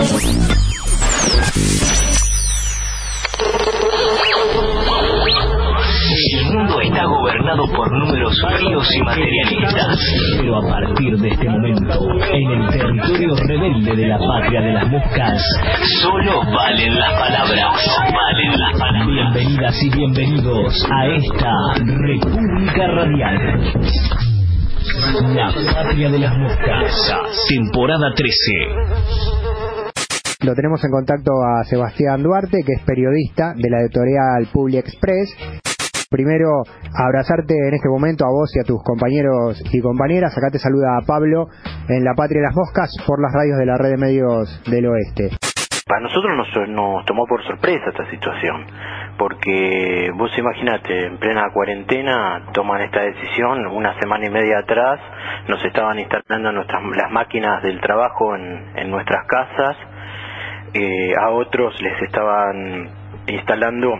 El mundo está gobernado por números fríos y materialistas. Pero a partir de este momento, en el territorio rebelde de la patria de las moscas, solo valen las palabras. Valen las palabras. Bienvenidas y bienvenidos a esta República Radial. La patria de las moscas, temporada 13. Lo tenemos en contacto a Sebastián Duarte, que es periodista de la editorial Publi Express. Primero, abrazarte en este momento a vos y a tus compañeros y compañeras. Acá te saluda Pablo en La Patria de las Moscas por las radios de la red de medios del oeste. Para nosotros nos, nos tomó por sorpresa esta situación, porque vos imaginate, en plena cuarentena toman esta decisión, una semana y media atrás nos estaban instalando nuestras, las máquinas del trabajo en nuestras casas, eh, a otros les estaban instalando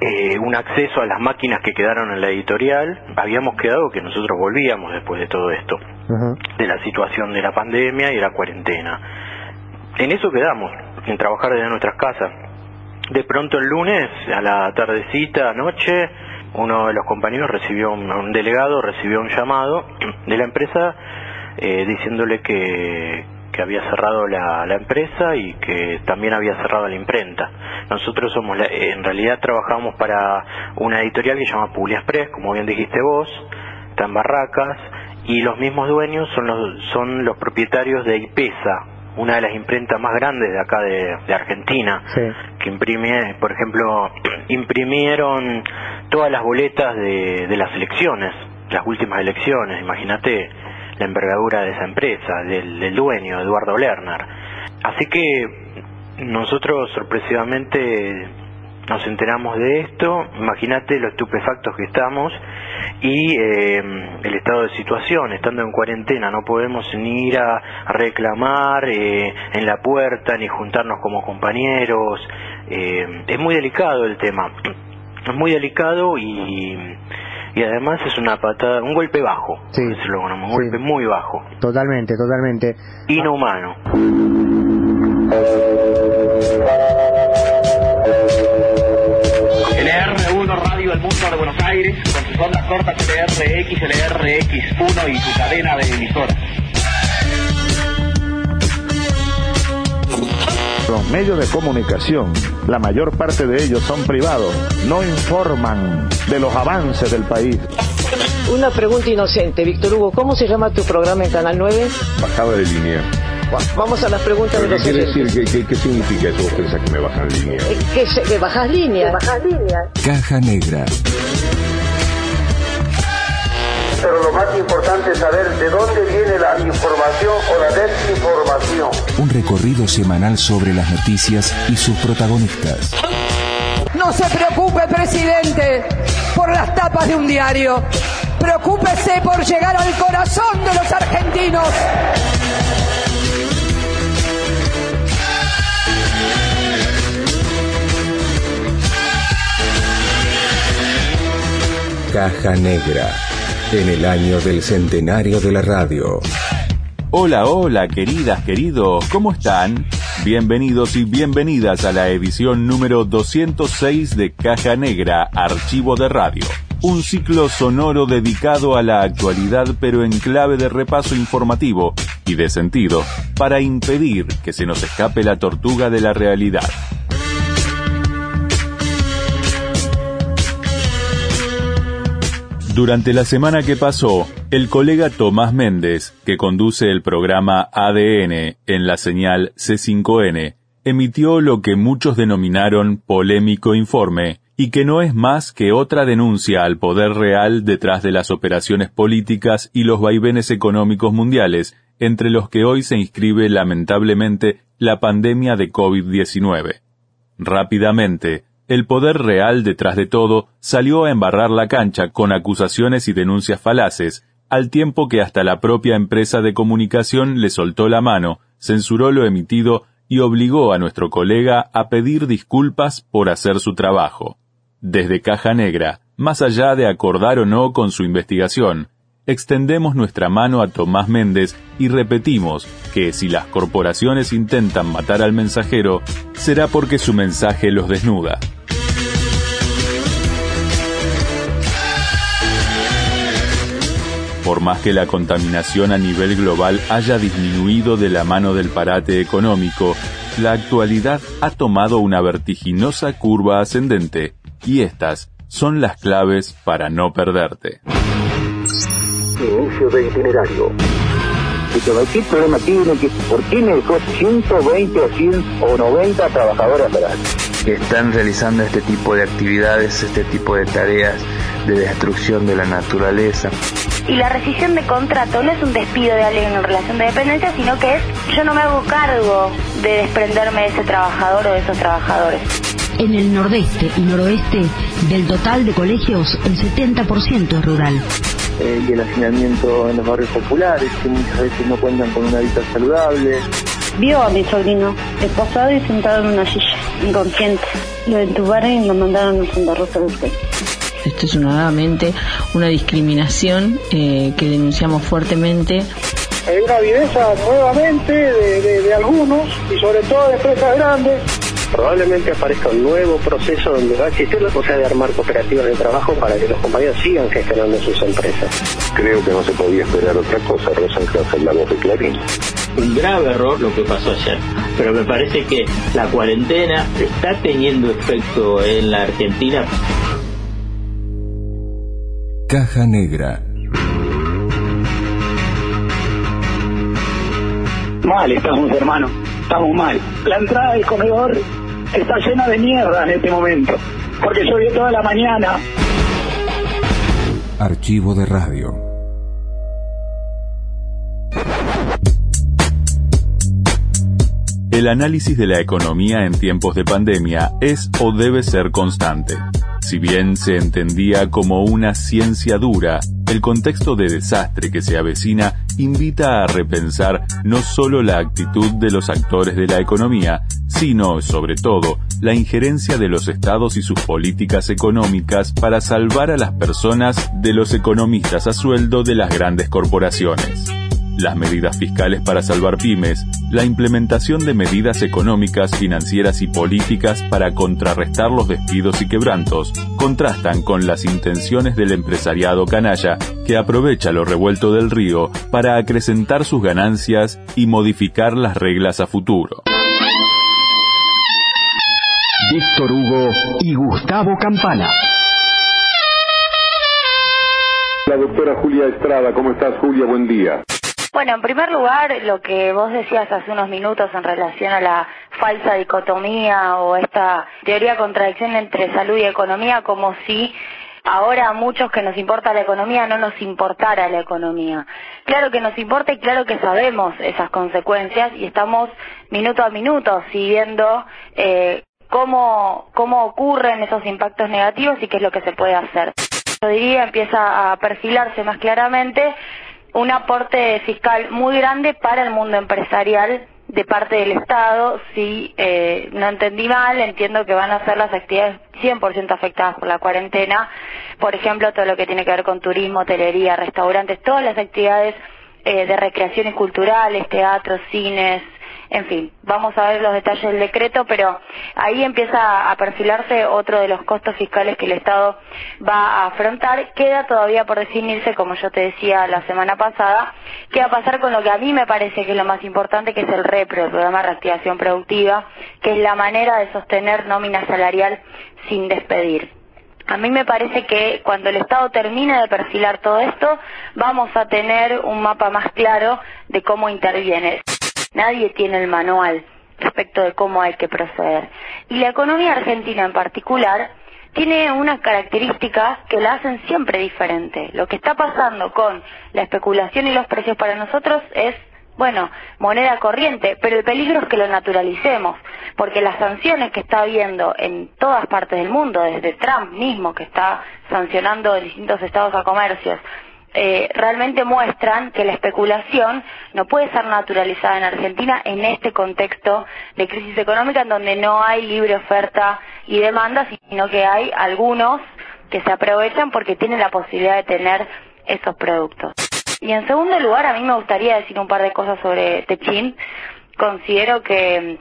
eh, un acceso a las máquinas que quedaron en la editorial. Habíamos quedado que nosotros volvíamos después de todo esto, de la situación de la pandemia y la cuarentena. En eso quedamos, en trabajar desde nuestras casas. De pronto el lunes, a la tardecita, anoche, uno de los compañeros recibió, un, un delegado recibió un llamado de la empresa eh, diciéndole que, que había cerrado la, la, empresa y que también había cerrado la imprenta. Nosotros somos, la, en realidad trabajamos para una editorial que se llama Publi Express, como bien dijiste vos, está en Barracas, y los mismos dueños son los, son los propietarios de IPESA, una de las imprentas más grandes de acá de, de Argentina, Sí. que imprime, por ejemplo, imprimieron todas las boletas de, de las elecciones, las últimas elecciones, imagínate envergadura de esa empresa, del, del dueño, Eduardo Lerner. Así que nosotros sorpresivamente nos enteramos de esto, imagínate lo estupefactos que estamos y eh, el estado de situación, estando en cuarentena, no podemos ni ir a, reclamar eh, en la puerta, ni juntarnos como compañeros, eh, es muy delicado el tema, es muy delicado y, y además es una patada, un golpe bajo, Sí. por decirlo un Sí. golpe muy bajo, Totalmente, totalmente. inhumano. LR1 Radio del Mundo de Buenos Aires, con sus ondas cortas LRX, LRX1 y su cadena de emisoras. Los medios de comunicación, la mayor parte de ellos son privados, no informan de los avances del país. Una pregunta inocente, Víctor Hugo, ¿cómo se llama tu programa en Canal 9? Bajada de línea. Va- Vamos a las preguntas de ¿Pero los ¿Qué quiere oyentes. decir? ¿Qué, qué, qué significa eso? ¿Vos pensás que me bajan línea? Eh, ¿Que, se- que bajas línea? Caja Negra. Pero lo más importante es saber de dónde viene la información o la desinformación. Un recorrido semanal sobre las noticias y sus protagonistas. No se preocupe, presidente, por las tapas de un diario. Preocúpese por llegar al corazón de los argentinos. Caja Negra. En el año del centenario de la radio. Hola, hola, queridas, queridos, ¿cómo están? Bienvenidos y bienvenidas a la edición número 206 de Caja Negra, Archivo de Radio. Un ciclo sonoro dedicado a la actualidad pero en clave de repaso informativo y de sentido, para impedir que se nos escape la tortuga de la realidad. Durante la semana que pasó, el colega Tomás Méndez, que conduce el programa ADN en la señal C5N, emitió lo que muchos denominaron polémico informe, y que no es más que otra denuncia al poder real detrás de las operaciones políticas y los vaivenes económicos mundiales, entre los que hoy se inscribe lamentablemente la pandemia de COVID-19. Rápidamente, el poder real detrás de todo salió a embarrar la cancha con acusaciones y denuncias falaces, al tiempo que hasta la propia empresa de comunicación le soltó la mano, censuró lo emitido y obligó a nuestro colega a pedir disculpas por hacer su trabajo. Desde Caja Negra, más allá de acordar o no con su investigación, extendemos nuestra mano a Tomás Méndez y repetimos que si las corporaciones intentan matar al mensajero, será porque su mensaje los desnuda. Por más que la contaminación a nivel global haya disminuido de la mano del parate económico, la actualidad ha tomado una vertiginosa curva ascendente y estas son las claves para no perderte. Inicio de itinerario. ¿Qué problema tiene? ¿Por qué me dejó 120 o 100 o 90 trabajadores que están realizando este tipo de actividades, este tipo de tareas de destrucción de la naturaleza. Y la rescisión de contrato no es un despido de alguien en relación de dependencia, sino que es yo no me hago cargo de desprenderme de ese trabajador o de esos trabajadores. En el nordeste y noroeste del total de colegios, el 70% es rural. Eh, y el hacinamiento en los barrios populares, que muchas veces no cuentan con una vida saludable. Vio a mi sobrino esposado y sentado en una silla, inconsciente. Lo entubaron y lo mandaron a Santa Rosa del esto es nuevamente una discriminación eh, que denunciamos fuertemente. Hay una viveza nuevamente de, algunos y sobre todo de empresas grandes probablemente aparezca un nuevo proceso donde va a existir la posibilidad de armar cooperativas de trabajo para que los compañeros sigan gestionando sus empresas. Creo que no se podía esperar otra cosa, Rosa la voz de Clarín. Un grave error lo que pasó ayer, pero me parece que la cuarentena está teniendo efecto en la Argentina Caja Negra. Mal estamos, hermano. Estamos mal. La entrada del comedor está llena de mierda en este momento. Porque llovió toda la mañana. Archivo de radio. El análisis de la economía en tiempos de pandemia es o debe ser constante. Si bien se entendía como una ciencia dura, el contexto de desastre que se avecina invita a repensar no solo la actitud de los actores de la economía, sino, sobre todo, la injerencia de los estados y sus políticas económicas para salvar a las personas de los economistas a sueldo de las grandes corporaciones las medidas fiscales para salvar pymes, la implementación de medidas económicas, financieras y políticas para contrarrestar los despidos y quebrantos, contrastan con las intenciones del empresariado canalla que aprovecha lo revuelto del río para acrecentar sus ganancias y modificar las reglas a futuro. Víctor Hugo y Gustavo Campana. La doctora Julia Estrada, ¿cómo estás Julia? Buen día. Bueno, en primer lugar, lo que vos decías hace unos minutos en relación a la falsa dicotomía o esta teoría de contradicción entre salud y economía, como si ahora a muchos que nos importa la economía no nos importara la economía. Claro que nos importa y claro que sabemos esas consecuencias y estamos minuto a minuto siguiendo eh, cómo, cómo ocurren esos impactos negativos y qué es lo que se puede hacer. Yo diría empieza a perfilarse más claramente un aporte fiscal muy grande para el mundo empresarial de parte del Estado. Si eh, no entendí mal, entiendo que van a ser las actividades 100% afectadas por la cuarentena. Por ejemplo, todo lo que tiene que ver con turismo, hotelería, restaurantes, todas las actividades eh, de recreación y culturales, teatros, cines, en fin, vamos a ver los detalles del decreto, pero ahí empieza a perfilarse otro de los costos fiscales que el Estado va a afrontar. Queda todavía por definirse, como yo te decía la semana pasada, qué va a pasar con lo que a mí me parece que es lo más importante, que es el REPRO, el Programa de Reactivación Productiva, que es la manera de sostener nómina salarial sin despedir. A mí me parece que cuando el Estado termine de perfilar todo esto, vamos a tener un mapa más claro de cómo interviene. Nadie tiene el manual respecto de cómo hay que proceder. Y la economía argentina en particular tiene unas características que la hacen siempre diferente. Lo que está pasando con la especulación y los precios para nosotros es, bueno, moneda corriente, pero el peligro es que lo naturalicemos, porque las sanciones que está habiendo en todas partes del mundo, desde Trump mismo, que está sancionando distintos estados a comercios, eh, realmente muestran que la especulación no puede ser naturalizada en Argentina en este contexto de crisis económica en donde no hay libre oferta y demanda, sino que hay algunos que se aprovechan porque tienen la posibilidad de tener esos productos. Y en segundo lugar, a mí me gustaría decir un par de cosas sobre Techin. Considero que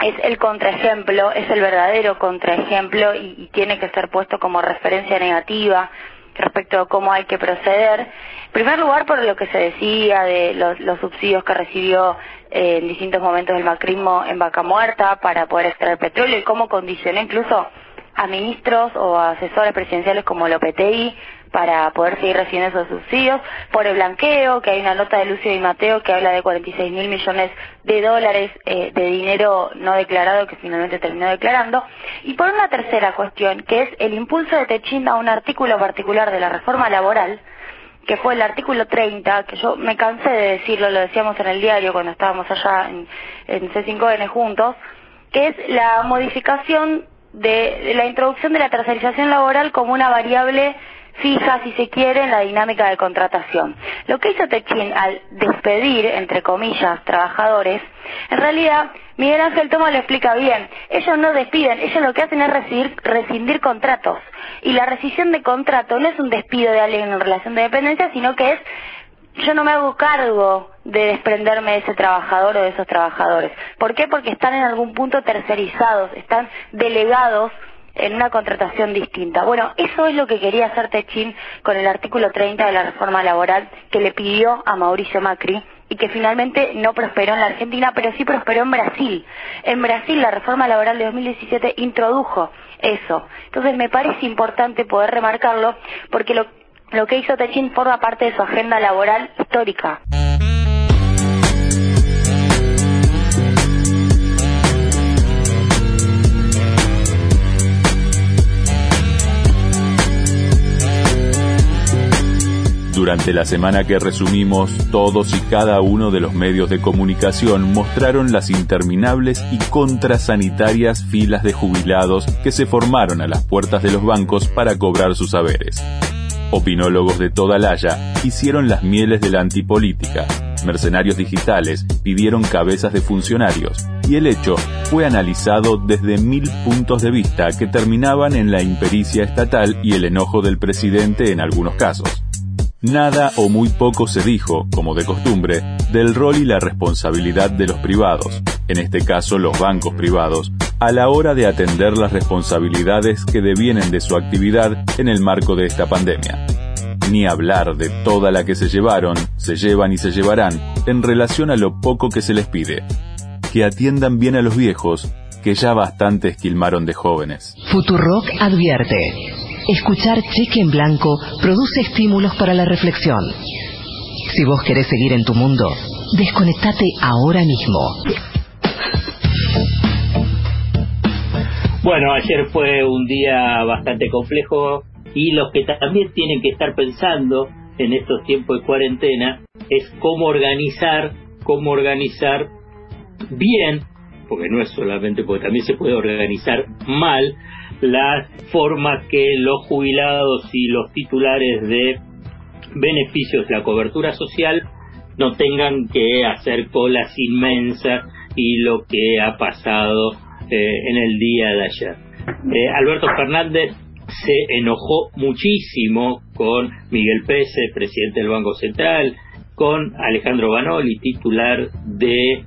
es el contraejemplo, es el verdadero contraejemplo y, y tiene que ser puesto como referencia negativa respecto a cómo hay que proceder. En primer lugar, por lo que se decía de los, los subsidios que recibió eh, en distintos momentos el macrismo en Vaca Muerta para poder extraer petróleo y cómo condicionó incluso a ministros o a asesores presidenciales como Lopetegui para poder seguir recibiendo esos subsidios, por el blanqueo, que hay una nota de Lucio Di Mateo que habla de 46 mil millones de dólares eh, de dinero no declarado que finalmente terminó declarando, y por una tercera cuestión, que es el impulso de Techín a un artículo particular de la reforma laboral, que fue el artículo 30, que yo me cansé de decirlo, lo decíamos en el diario cuando estábamos allá en, en C5N juntos, que es la modificación de, de la introducción de la tercerización laboral como una variable fija, si se quiere, en la dinámica de contratación. Lo que hizo Techín al despedir, entre comillas, trabajadores, en realidad, Miguel Ángel Toma lo explica bien. Ellos no despiden, ellos lo que hacen es rescindir, rescindir contratos. Y la rescisión de contrato no es un despido de alguien en relación de dependencia, sino que es yo no me hago cargo de desprenderme de ese trabajador o de esos trabajadores. ¿Por qué? Porque están en algún punto tercerizados, están delegados en una contratación distinta. Bueno, eso es lo que quería hacer Techín con el artículo 30 de la reforma laboral que le pidió a Mauricio Macri y que finalmente no prosperó en la Argentina, pero sí prosperó en Brasil. En Brasil la reforma laboral de 2017 introdujo eso. Entonces me parece importante poder remarcarlo porque lo, lo que hizo Techín forma parte de su agenda laboral histórica. Durante la semana que resumimos, todos y cada uno de los medios de comunicación mostraron las interminables y contrasanitarias filas de jubilados que se formaron a las puertas de los bancos para cobrar sus saberes. Opinólogos de toda Laya hicieron las mieles de la antipolítica. Mercenarios digitales pidieron cabezas de funcionarios y el hecho fue analizado desde mil puntos de vista que terminaban en la impericia estatal y el enojo del presidente en algunos casos. Nada o muy poco se dijo, como de costumbre, del rol y la responsabilidad de los privados, en este caso los bancos privados, a la hora de atender las responsabilidades que devienen de su actividad en el marco de esta pandemia. Ni hablar de toda la que se llevaron, se llevan y se llevarán en relación a lo poco que se les pide. Que atiendan bien a los viejos, que ya bastante esquilmaron de jóvenes. Futurock advierte. Escuchar Cheque en Blanco produce estímulos para la reflexión. Si vos querés seguir en tu mundo, desconectate ahora mismo. Bueno, ayer fue un día bastante complejo y los que también tienen que estar pensando en estos tiempos de cuarentena es cómo organizar, cómo organizar bien, porque no es solamente porque también se puede organizar mal, la forma que los jubilados y los titulares de beneficios de la cobertura social no tengan que hacer colas inmensas y lo que ha pasado eh, en el día de ayer. Eh, Alberto Fernández se enojó muchísimo con Miguel Pese, presidente del Banco Central, con Alejandro Banoli, titular de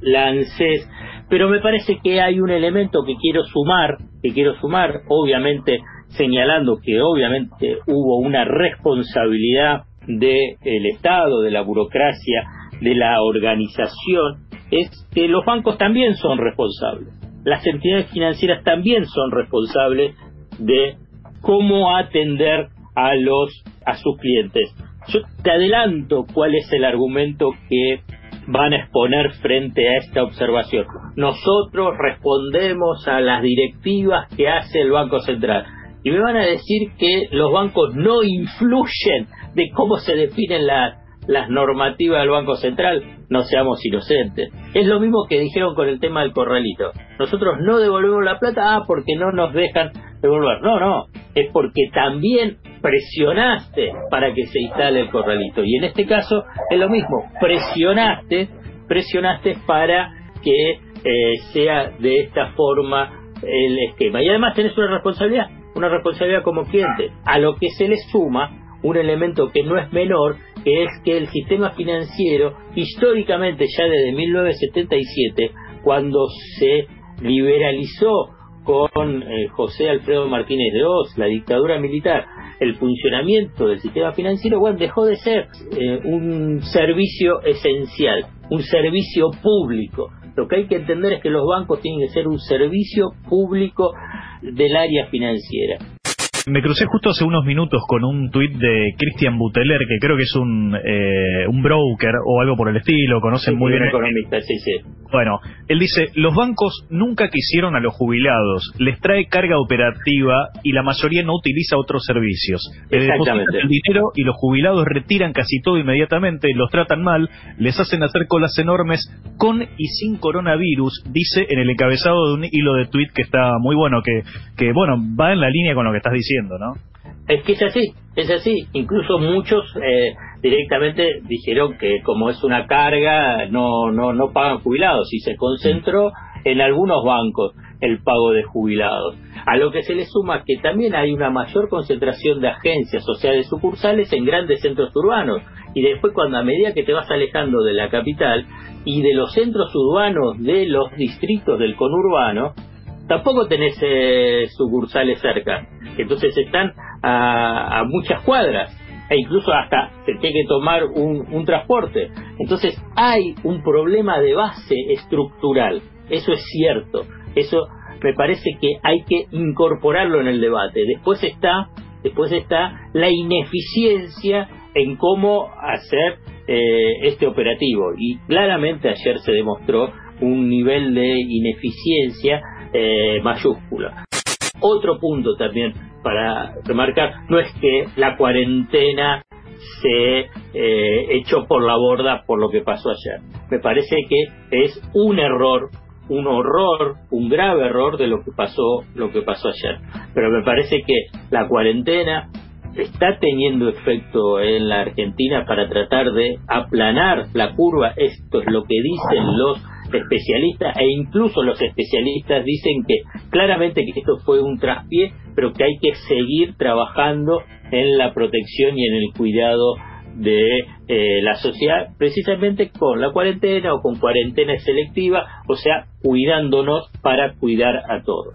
Lances, pero me parece que hay un elemento que quiero sumar, que quiero sumar, obviamente señalando que obviamente hubo una responsabilidad del Estado, de la burocracia, de la organización, es que los bancos también son responsables. Las entidades financieras también son responsables de cómo atender a los a sus clientes. Yo te adelanto cuál es el argumento que van a exponer frente a esta observación. Nosotros respondemos a las directivas que hace el Banco Central. Y me van a decir que los bancos no influyen de cómo se definen las normativas del Banco Central. No seamos inocentes. Es lo mismo que dijeron con el tema del corralito. Nosotros no devolvemos la plata, ah, porque no nos dejan devolver. No, no. Es porque también presionaste para que se instale el corralito. Y en este caso es lo mismo, presionaste, presionaste para que eh, sea de esta forma el esquema. Y además tenés una responsabilidad, una responsabilidad como cliente, a lo que se le suma un elemento que no es menor, que es que el sistema financiero, históricamente ya desde 1977, cuando se liberalizó con eh, José Alfredo Martínez de Oz, la dictadura militar, el funcionamiento del sistema financiero, bueno, dejó de ser eh, un servicio esencial, un servicio público. Lo que hay que entender es que los bancos tienen que ser un servicio público del área financiera. Me crucé justo hace unos minutos con un tuit de Christian Buteler, que creo que es un, eh, un broker o algo por el estilo, conocen muy bien. economista, sí, sí. Bueno, él dice, los bancos nunca quisieron a los jubilados, les trae carga operativa y la mayoría no utiliza otros servicios. Les depositan el dinero y los jubilados retiran casi todo inmediatamente, los tratan mal, les hacen hacer colas enormes con y sin coronavirus, dice en el encabezado de un hilo de tuit que está muy bueno, que, que bueno, va en la línea con lo que estás diciendo ¿no? Es que es así, es así. Incluso muchos eh, directamente dijeron que como es una carga, no, no, no pagan jubilados y se concentró en algunos bancos el pago de jubilados. A lo que se le suma que también hay una mayor concentración de agencias, de sucursales en grandes centros urbanos. Y después cuando a medida que te vas alejando de la capital y de los centros urbanos de los distritos del conurbano, tampoco tenés eh, sucursales cerca. Entonces están a, muchas cuadras e incluso hasta se tiene que tomar un, un, transporte. Entonces hay un problema de base estructural, eso es cierto, eso me parece que hay que incorporarlo en el debate. Después está, después está la ineficiencia en cómo hacer eh, este operativo y claramente ayer se demostró un nivel de ineficiencia eh, mayúscula. Otro punto también para remarcar, no es que la cuarentena se eh, echó por la borda por lo que pasó ayer. Me parece que es un error, un horror, un grave error de lo que pasó, lo que pasó ayer. Pero me parece que la cuarentena está teniendo efecto en la Argentina para tratar de aplanar la curva. Esto es lo que dicen los especialistas e incluso los especialistas dicen que claramente que esto fue un traspié, pero que hay que seguir trabajando en la protección y en el cuidado de eh, la sociedad, precisamente con la cuarentena o con cuarentena selectiva, o sea, cuidándonos para cuidar a todos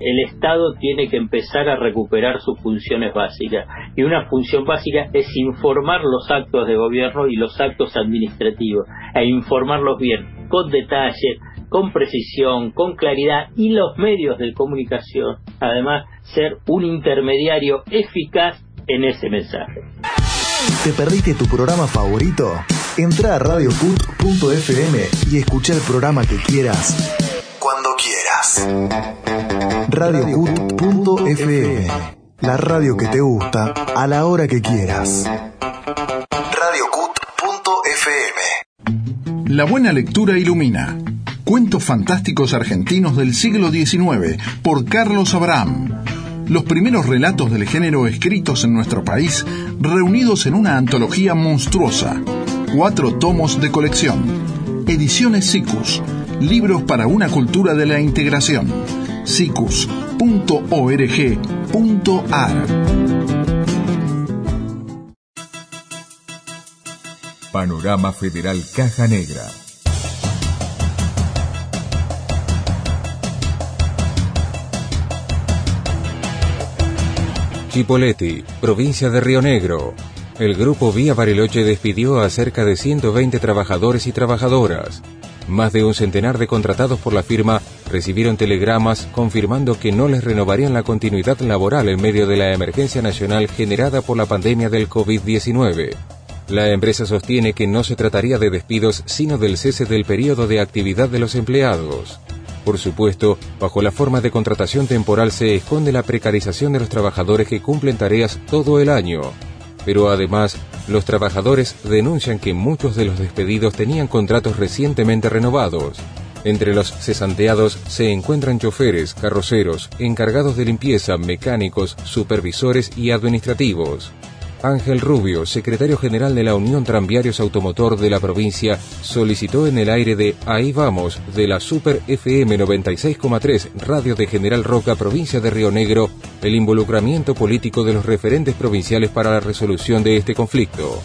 el Estado tiene que empezar a recuperar sus funciones básicas. Y una función básica es informar los actos de gobierno y los actos administrativos, e informarlos bien, con detalle, con precisión, con claridad y los medios de comunicación, además, ser un intermediario eficaz en ese mensaje. ¿Te perdiste tu programa favorito? Entra a radiocut.fm y escucha el programa que quieras cuando quieras radiocut.fm. La radio que te gusta a la hora que quieras. La buena lectura ilumina. Cuentos fantásticos argentinos del siglo XIX por Carlos Abraham. Los primeros relatos del género escritos en nuestro país, reunidos en una antología monstruosa. Cuatro tomos de colección. Ediciones SICUS. Libros para una cultura de la integración sicus.org.ar. Panorama Federal Caja Negra. Chipoleti, provincia de Río Negro. El grupo Vía Bariloche despidió a cerca de 120 trabajadores y trabajadoras. Más de un centenar de contratados por la firma recibieron telegramas confirmando que no les renovarían la continuidad laboral en medio de la emergencia nacional generada por la pandemia del COVID-19. La empresa sostiene que no se trataría de despidos, sino del cese del periodo de actividad de los empleados. Por supuesto, bajo la forma de contratación temporal se esconde la precarización de los trabajadores que cumplen tareas todo el año. Pero además, los trabajadores denuncian que muchos de los despedidos tenían contratos recientemente renovados. Entre los cesanteados se encuentran choferes, carroceros, encargados de limpieza, mecánicos, supervisores y administrativos. Ángel Rubio, secretario general de la Unión Tranviarios Automotor de la provincia, solicitó en el aire de Ahí Vamos, de la Super FM 96,3 Radio de General Roca, provincia de Río Negro, el involucramiento político de los referentes provinciales para la resolución de este conflicto.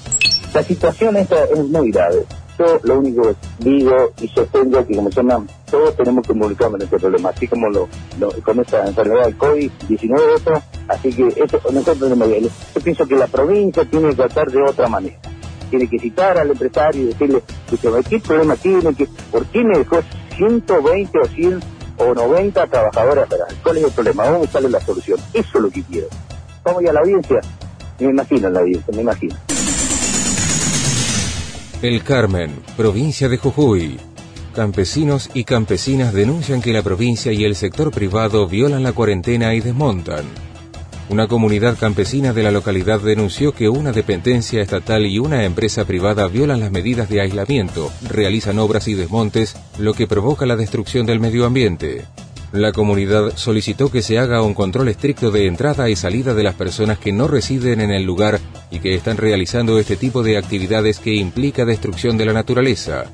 La situación es muy grave. Yo lo único que digo y sostengo que, como se llama, todos tenemos que involucrarnos en este problema, así como lo, con esta enfermedad del COVID-19, así que eso, nosotros tenemos Yo pienso que la provincia tiene que tratar de otra manera. Tiene que citar al empresario y decirle, ¿qué problema tiene? Que, ¿Por qué me dejó 120 o 100 o 90 trabajadores ¿Cuál es el problema? A buscarle la solución. Eso es lo que quiero. Vamos a la audiencia. Me imagino la audiencia, me imagino. El Carmen, provincia de Jujuy. Campesinos y campesinas denuncian que la provincia y el sector privado violan la cuarentena y desmontan. Una comunidad campesina de la localidad denunció que una dependencia estatal y una empresa privada violan las medidas de aislamiento, realizan obras y desmontes, lo que provoca la destrucción del medio ambiente. La comunidad solicitó que se haga un control estricto de entrada y salida de las personas que no residen en el lugar y que están realizando este tipo de actividades que implica destrucción de la naturaleza.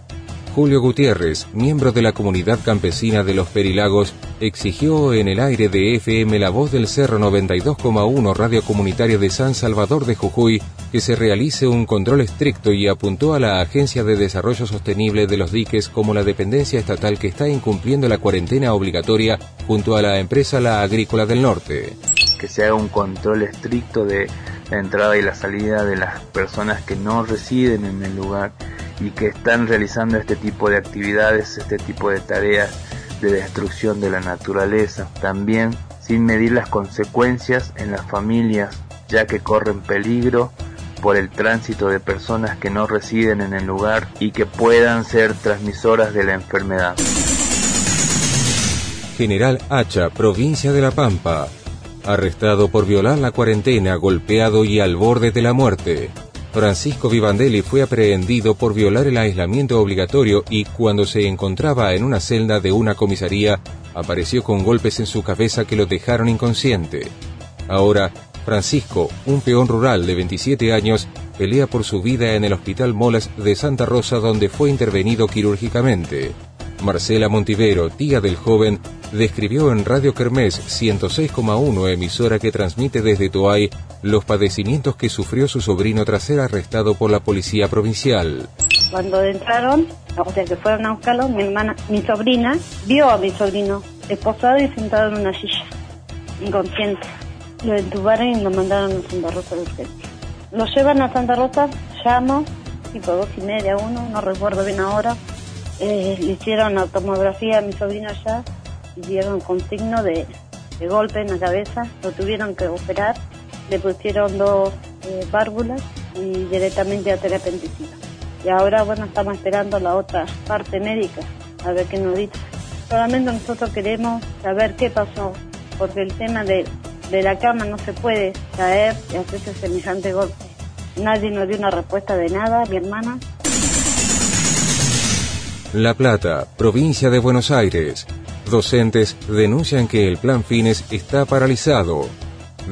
Julio Gutiérrez, miembro de la comunidad campesina de los Perilagos, exigió en el aire de FM La Voz del Cerro 92,1 Radio Comunitaria de San Salvador de Jujuy que se realice un control estricto y apuntó a la Agencia de Desarrollo Sostenible de los Diques como la dependencia estatal que está incumpliendo la cuarentena obligatoria junto a la empresa La Agrícola del Norte. Que se haga un control estricto de la entrada y la salida de las personas que no residen en el lugar y que están realizando este tipo de actividades, este tipo de tareas de destrucción de la naturaleza, también sin medir las consecuencias en las familias, ya que corren peligro por el tránsito de personas que no residen en el lugar y que puedan ser transmisoras de la enfermedad. General Hacha, provincia de La Pampa, arrestado por violar la cuarentena, golpeado y al borde de la muerte. Francisco Vivandelli fue aprehendido por violar el aislamiento obligatorio y cuando se encontraba en una celda de una comisaría, apareció con golpes en su cabeza que lo dejaron inconsciente. Ahora, Francisco, un peón rural de 27 años, pelea por su vida en el Hospital Molas de Santa Rosa donde fue intervenido quirúrgicamente. Marcela Montivero, tía del joven, describió en Radio Kermés 106,1, emisora que transmite desde Toay, los padecimientos que sufrió su sobrino tras ser arrestado por la policía provincial. Cuando entraron, o sea que fueron a buscarlo, mi sobrina, vio a mi sobrino esposado y sentado en una silla, inconsciente. Lo entubaron y lo mandaron a Santa Rosa de urgencia. Lo llevan a Santa Rosa, llamo, tipo dos y media, uno, no recuerdo bien ahora. Eh, le hicieron la tomografía a mi sobrino allá y dieron con signo de, de golpe en la cabeza. Lo tuvieron que operar le pusieron dos eh, válvulas y directamente a terapia Y ahora, bueno, estamos esperando la otra parte médica, a ver qué nos dice. Solamente nosotros queremos saber qué pasó, porque el tema de, de la cama no se puede caer y hacerse semejante golpe. Nadie nos dio una respuesta de nada, mi hermana. La Plata, provincia de Buenos Aires. Docentes denuncian que el plan Fines está paralizado.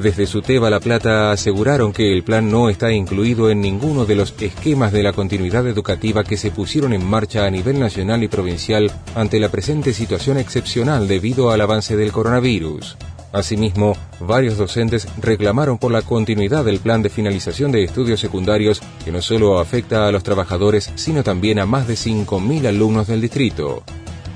Desde Suteba La Plata aseguraron que el plan no está incluido en ninguno de los esquemas de la continuidad educativa que se pusieron en marcha a nivel nacional y provincial ante la presente situación excepcional debido al avance del coronavirus. Asimismo, varios docentes reclamaron por la continuidad del plan de finalización de estudios secundarios que no solo afecta a los trabajadores, sino también a más de 5.000 alumnos del distrito.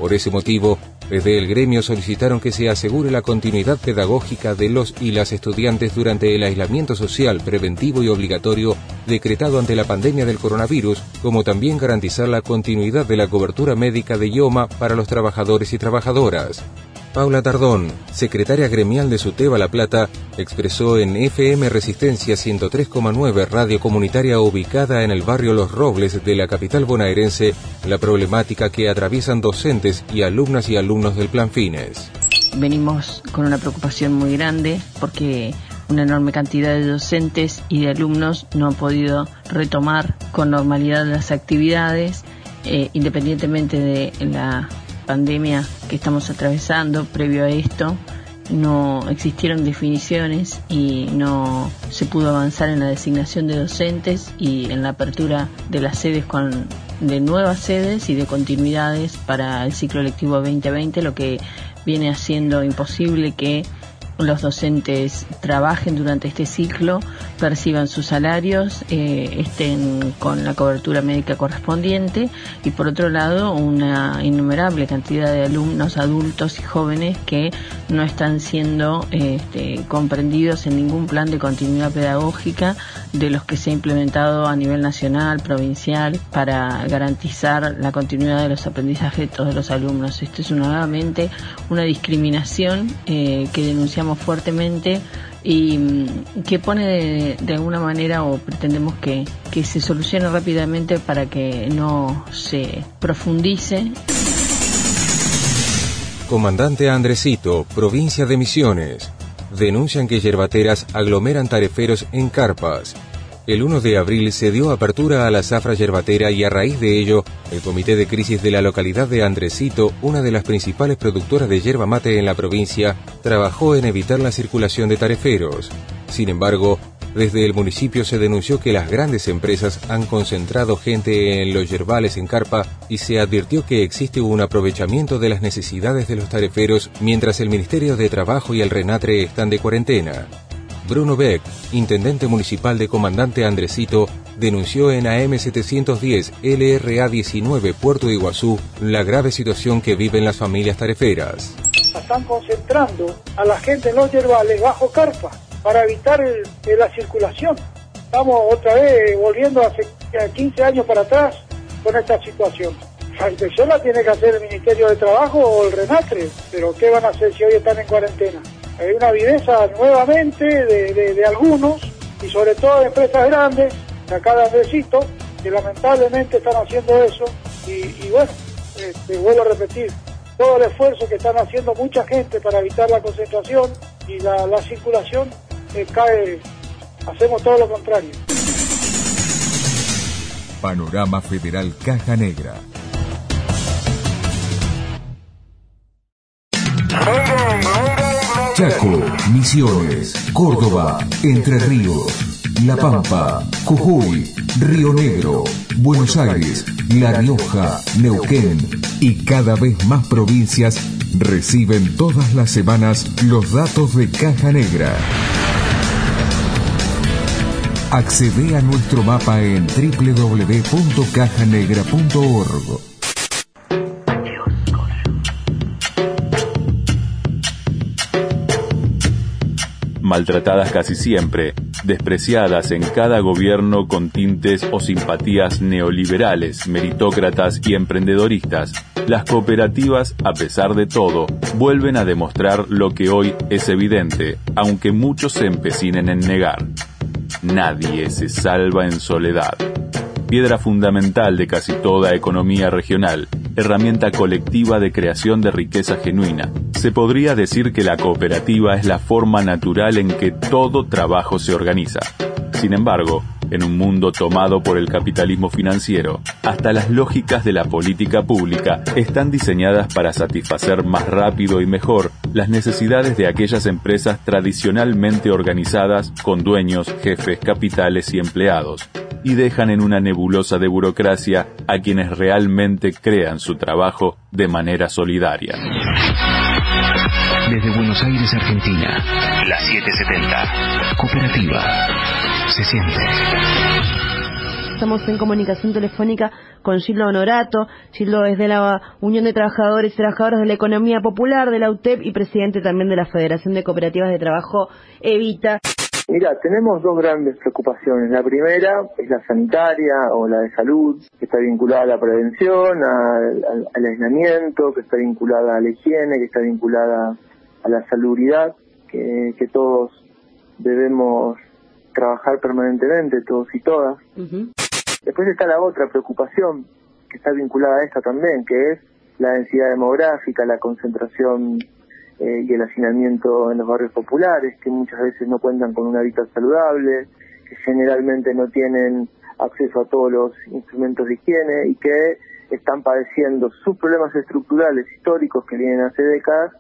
Por ese motivo, desde el gremio solicitaron que se asegure la continuidad pedagógica de los y las estudiantes durante el aislamiento social preventivo y obligatorio decretado ante la pandemia del coronavirus, como también garantizar la continuidad de la cobertura médica de IOMA para los trabajadores y trabajadoras. Paula Tardón, secretaria gremial de Suteba La Plata, expresó en FM Resistencia 103,9 radio comunitaria ubicada en el barrio Los Robles de la capital bonaerense la problemática que atraviesan docentes y alumnas y alumnos del Plan Fines. Venimos con una preocupación muy grande porque una enorme cantidad de docentes y de alumnos no han podido retomar con normalidad las actividades, eh, independientemente de la pandemia que estamos atravesando previo a esto, no existieron definiciones y no se pudo avanzar en la designación de docentes y en la apertura de las sedes con de nuevas sedes y de continuidades para el ciclo lectivo 2020, lo que viene haciendo imposible que los docentes trabajen durante este ciclo, perciban sus salarios, eh, estén con la cobertura médica correspondiente y por otro lado una innumerable cantidad de alumnos adultos y jóvenes que no están siendo este, comprendidos en ningún plan de continuidad pedagógica de los que se ha implementado a nivel nacional, provincial, para garantizar la continuidad de los aprendizajes de todos los alumnos. Esto es nuevamente una discriminación eh, que denunciamos fuertemente y mm, que pone de, alguna manera o pretendemos que, que se solucione rápidamente para que no se profundice. Comandante Andresito, provincia de Misiones. Denuncian que yerbateras aglomeran tareferos en carpas. El 1 de abril se dio apertura a la zafra yerbatera y a raíz de ello, el Comité de Crisis de la localidad de Andresito, una de las principales productoras de yerba mate en la provincia, trabajó en evitar la circulación de tareferos. Sin embargo, desde el municipio se denunció que las grandes empresas han concentrado gente en los yerbales en carpa y se advirtió que existe un aprovechamiento de las necesidades de los tareferos mientras el Ministerio de Trabajo y el Renatre están de cuarentena. Bruno Beck, intendente municipal de Comandante Andresito, denunció en AM710 LRA 19 Puerto Iguazú la grave situación que viven las familias tareferas. Están concentrando a la gente en los yerbales bajo carpa para evitar la circulación. Estamos otra vez volviendo hace 15 años para atrás con esta situación. La inspección la tiene que hacer el Ministerio de Trabajo o el RENATRE, pero ¿qué van a hacer si hoy están en cuarentena? Hay una viveza nuevamente de, algunos y sobre todo de empresas grandes, de acá de Andresito, que lamentablemente están haciendo eso y, bueno, este, vuelvo a repetir, todo el esfuerzo que están haciendo mucha gente para evitar la concentración y la, circulación eh, cae, hacemos todo lo contrario. Panorama Federal Caja Negra Chaco, Misiones, Córdoba, Entre Ríos, La Pampa, Jujuy, Río Negro, Buenos Aires, La Rioja, Neuquén y cada vez más provincias reciben todas las semanas los datos de Caja Negra. Accede a nuestro mapa en www.cajanegra.org. maltratadas casi siempre, despreciadas en cada gobierno con tintes o simpatías neoliberales, meritócratas y emprendedoristas, las cooperativas, a pesar de todo, vuelven a demostrar lo que hoy es evidente, aunque muchos se empecinen en negar. Nadie se salva en soledad. Piedra fundamental de casi toda economía regional, herramienta colectiva de creación de riqueza genuina. Se podría decir que la cooperativa es la forma natural en que todo trabajo se organiza. Sin embargo, en un mundo tomado por el capitalismo financiero, hasta las lógicas de la política pública están diseñadas para satisfacer más rápido y mejor las necesidades de aquellas empresas tradicionalmente organizadas con dueños, jefes, capitales y empleados, y dejan en una nebulosa de burocracia a quienes realmente crean su trabajo de manera solidaria. Desde Buenos Aires, Argentina, la 770. Cooperativa. Se siente. Estamos en comunicación telefónica con Gildo Honorato. Gildo es de la Unión de Trabajadores y Trabajadoras de la Economía Popular, de la UTEP y presidente también de la Federación de Cooperativas de Trabajo Evita. Mira, tenemos dos grandes preocupaciones. La primera es la sanitaria o la de salud, que está vinculada a la prevención, al, aislamiento, que está vinculada a la higiene, que está vinculada a la salubridad, que, todos debemos trabajar permanentemente, todos y todas. Después está la otra preocupación, que está vinculada a esta también, que es la densidad demográfica, la concentración eh, y el hacinamiento en los barrios populares, que muchas veces no cuentan con un hábitat saludable, que generalmente no tienen acceso a todos los instrumentos de higiene y que están padeciendo sus problemas estructurales históricos que vienen hace décadas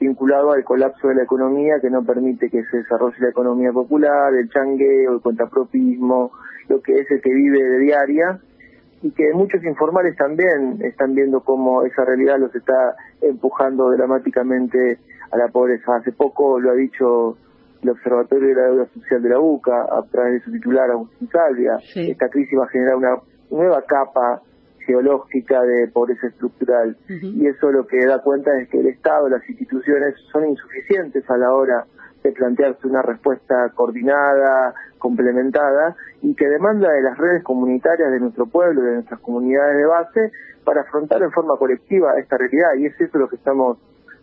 vinculado al colapso de la economía que no permite que se desarrolle la economía popular, el changueo, el contrapropismo, lo que es el que vive de diaria y que muchos informales también están viendo cómo esa realidad los está empujando dramáticamente a la pobreza. Hace poco lo ha dicho el Observatorio de la Deuda Social de la UCA a través de su titular Agustín Salvia. Esta crisis va a generar una nueva capa geológica de pobreza estructural y eso lo que da cuenta es que el Estado, las instituciones son insuficientes a la hora de plantearse una respuesta coordinada, complementada y que demanda de las redes comunitarias de nuestro pueblo, de nuestras comunidades de base, para afrontar en forma colectiva esta realidad. Y es eso lo que estamos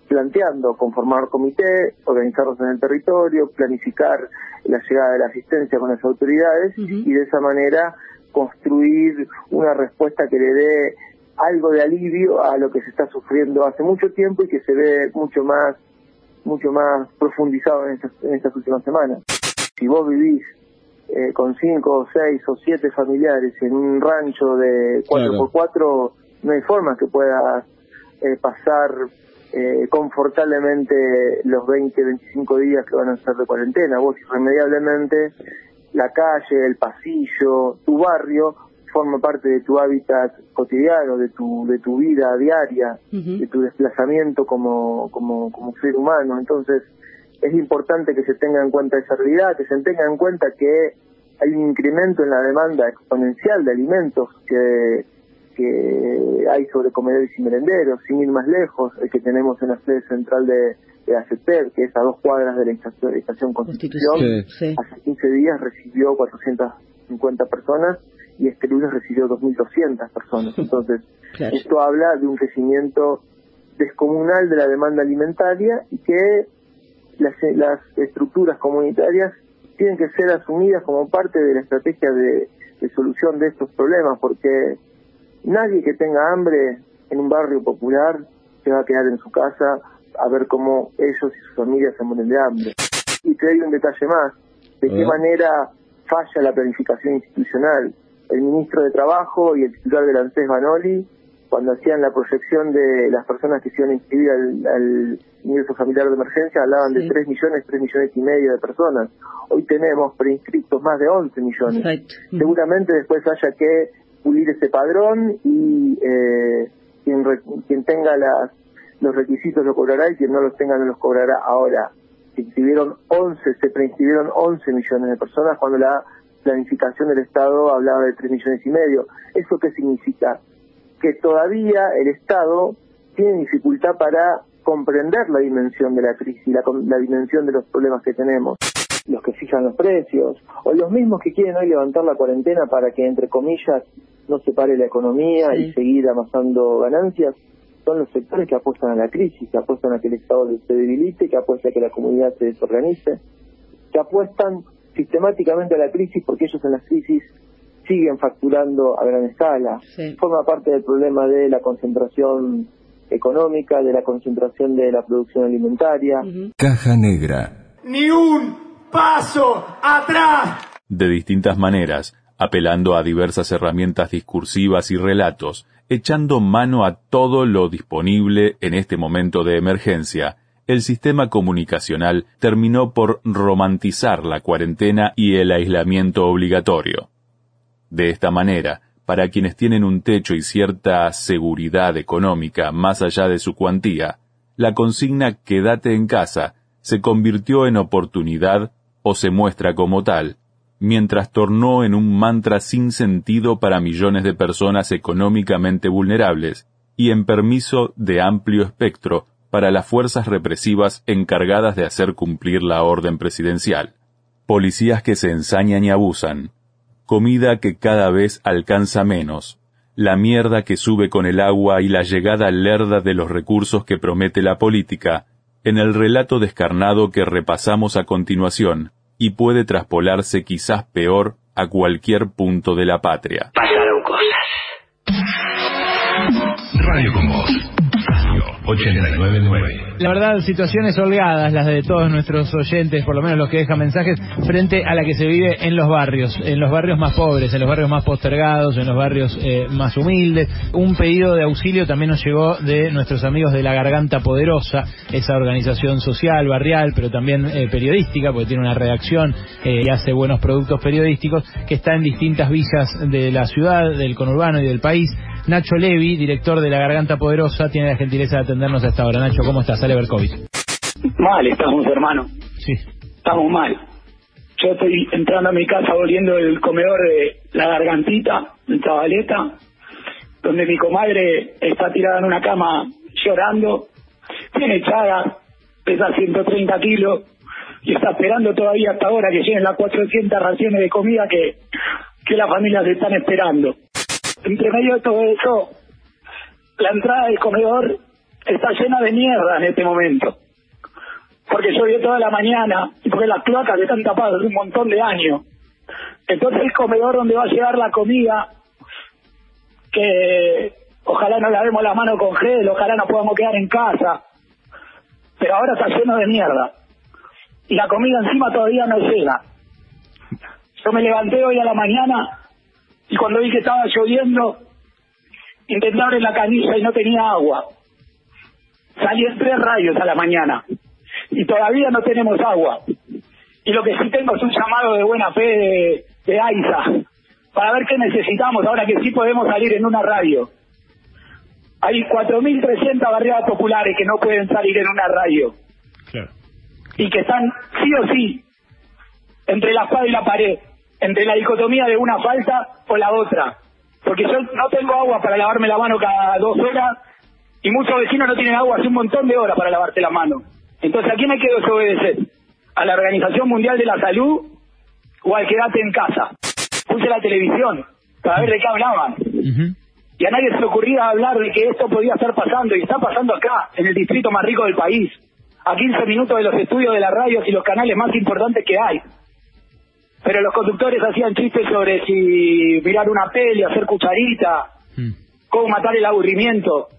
planteando, conformar comité, organizarnos en el territorio, planificar la llegada de la asistencia con las autoridades y de esa manera construir una respuesta que le dé algo de alivio a lo que se está sufriendo hace mucho tiempo y que se ve mucho más mucho más profundizado en estas, en estas últimas semanas. Si vos vivís eh, con cinco o seis o siete familiares en un rancho de 4x4, no hay forma que puedas eh, pasar eh, confortablemente los 20, 25 días que van a ser de cuarentena. Vos irremediablemente la calle, el pasillo, tu barrio forma parte de tu hábitat cotidiano, de tu de tu vida diaria, de tu desplazamiento como, como, como ser humano. Entonces, es importante que se tenga en cuenta esa realidad, que se tenga en cuenta que hay un incremento en la demanda exponencial de alimentos que, que hay sobre comedores y merenderos, sin ir más lejos, el que tenemos en la sede central de, de ACEPER, que es a dos cuadras de la estación, Constitución, hace 15 días recibió 450 personas y este lunes recibió 2.200 personas. Entonces, esto habla de un crecimiento descomunal de la demanda alimentaria y que las, las estructuras comunitarias tienen que ser asumidas como parte de la estrategia de, de solución de estos problemas, porque nadie que tenga hambre en un barrio popular se va a quedar en su casa a ver cómo ellos y sus familias se mueren de hambre. Y te doy un detalle más, de qué manera falla la planificación institucional. El ministro de Trabajo y el titular del ANSES Banoli, cuando hacían la proyección de las personas que se iban a inscribir al, ingreso familiar de emergencia, hablaban de 3 millones, 3 millones y medio de personas. Hoy tenemos preinscriptos más de 11 millones. Seguramente después haya que pulir ese padrón y eh, quien, quien tenga las los requisitos lo cobrará y quien no los tenga no los cobrará. Ahora, se inscribieron 11, se preinscribieron 11 millones de personas cuando la planificación del Estado hablaba de 3 millones y medio. ¿Eso qué significa? Que todavía el Estado tiene dificultad para comprender la dimensión de la crisis, la, la dimensión de los problemas que tenemos los que fijan los precios, o los mismos que quieren hoy levantar la cuarentena para que, entre comillas, no se pare la economía y seguir amasando ganancias, son los sectores que apuestan a la crisis, que apuestan a que el Estado se debilite, que apuestan a que la comunidad se desorganice, que apuestan sistemáticamente a la crisis porque ellos en las crisis siguen facturando a gran escala. Forma parte del problema de la concentración económica, de la concentración de la producción alimentaria. Caja negra. Ni un paso atrás. De distintas maneras, apelando a diversas herramientas discursivas y relatos, echando mano a todo lo disponible en este momento de emergencia, el sistema comunicacional terminó por romantizar la cuarentena y el aislamiento obligatorio. De esta manera, para quienes tienen un techo y cierta seguridad económica más allá de su cuantía, la consigna quédate en casa se convirtió en oportunidad o se muestra como tal, mientras tornó en un mantra sin sentido para millones de personas económicamente vulnerables y en permiso de amplio espectro para las fuerzas represivas encargadas de hacer cumplir la orden presidencial. Policías que se ensañan y abusan. Comida que cada vez alcanza menos. La mierda que sube con el agua y la llegada lerda de los recursos que promete la política, en el relato descarnado que repasamos a continuación, y puede traspolarse quizás peor a cualquier punto de la patria. Pasaron cosas. Radio con vos. Radio 899. La verdad, situaciones holgadas, las de todos nuestros oyentes, por lo menos los que dejan mensajes, frente a la que se vive en los barrios, en los barrios más pobres, en los barrios más postergados, en los barrios eh, más humildes. Un pedido de auxilio también nos llegó de nuestros amigos de La Garganta Poderosa, esa organización social, barrial, pero también eh, periodística, porque tiene una redacción eh, y hace buenos productos periodísticos, que está en distintas villas de la ciudad, del conurbano y del país. Nacho Levi, director de La Garganta Poderosa, tiene la gentileza de atendernos a esta hora. Nacho, ¿cómo estás? Sale Berkovich. Mal estamos, hermano. Sí. Estamos mal. Yo estoy entrando a mi casa volviendo del comedor de La Gargantita, en Zabaleta, donde mi comadre está tirada en una cama llorando, tiene echada, pesa 130 kilos y está esperando todavía hasta ahora que lleguen las 400 raciones de comida que, que las familias están esperando. Entre medio de todo eso, la entrada del comedor está llena de mierda en este momento. Porque llovió toda la mañana y porque las cloacas están tapadas hace un montón de años. Entonces el comedor donde va a llegar la comida, que ojalá no lavemos las manos con gel, ojalá no podamos quedar en casa, pero ahora está lleno de mierda. Y la comida encima todavía no llega. Yo me levanté hoy a la mañana y cuando vi que estaba lloviendo, intenté abrir la canilla y no tenía agua. Salí en tres rayos a la mañana y todavía no tenemos agua. Y lo que sí tengo es un llamado de buena fe de, de AISA para ver qué necesitamos ahora que sí podemos salir en una radio. Hay 4.300 barriadas populares que no pueden salir en una radio. Y que están sí o sí entre la espada y la pared, entre la dicotomía de una falta o la otra. Porque yo no tengo agua para lavarme la mano cada dos horas y muchos vecinos no tienen agua hace un montón de horas para lavarte la mano. Entonces, ¿a quién me quedo obedecer? ¿A la Organización Mundial de la Salud o al quedate en casa? Puse la televisión para ver de qué hablaban. Y a nadie se le ocurría hablar de que esto podía estar pasando y está pasando acá, en el distrito más rico del país, a 15 minutos de los estudios de las radios y los canales más importantes que hay. Pero los conductores hacían chistes sobre si mirar una peli, hacer cucharita, cómo matar el aburrimiento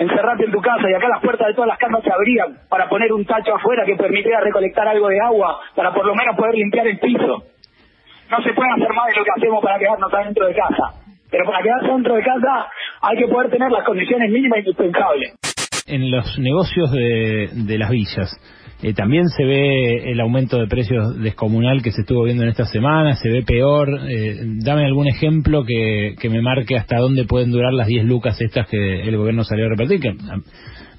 encerrarte en tu casa y acá las puertas de todas las casas se abrían para poner un tacho afuera que permitiera recolectar algo de agua para por lo menos poder limpiar el piso. No se puede hacer más de lo que hacemos para quedarnos adentro de casa. Pero para quedarse dentro de casa hay que poder tener las condiciones mínimas indispensables. En los negocios de, de las villas, eh, también se ve el aumento de precios descomunal que se estuvo viendo en esta semana, se ve peor. Eh, dame algún ejemplo que, que me marque hasta dónde pueden durar las 10 lucas estas que el gobierno salió a repartir, que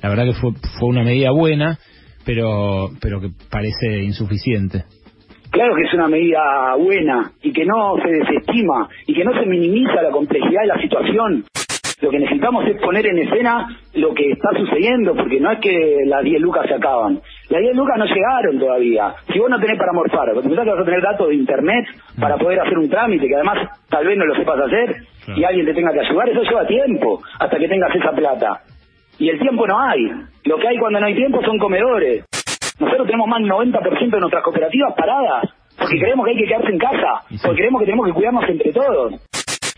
la verdad que fue, fue una medida buena, pero, pero que parece insuficiente. Claro que es una medida buena y que no se desestima y que no se minimiza la complejidad de la situación. Lo que necesitamos es poner en escena lo que está sucediendo, porque no es que las 10 lucas se acaban. Las 10 lucas no llegaron todavía. Si vos no tenés para morfar, porque pensás que vas a tener datos de internet para poder hacer un trámite, que además tal vez no lo sepas hacer, y alguien te tenga que ayudar, eso lleva tiempo hasta que tengas esa plata. Y el tiempo no hay. Lo que hay cuando no hay tiempo son comedores. Nosotros tenemos más del 90% de nuestras cooperativas paradas, porque creemos que hay que quedarse en casa, porque creemos que tenemos que cuidarnos entre todos.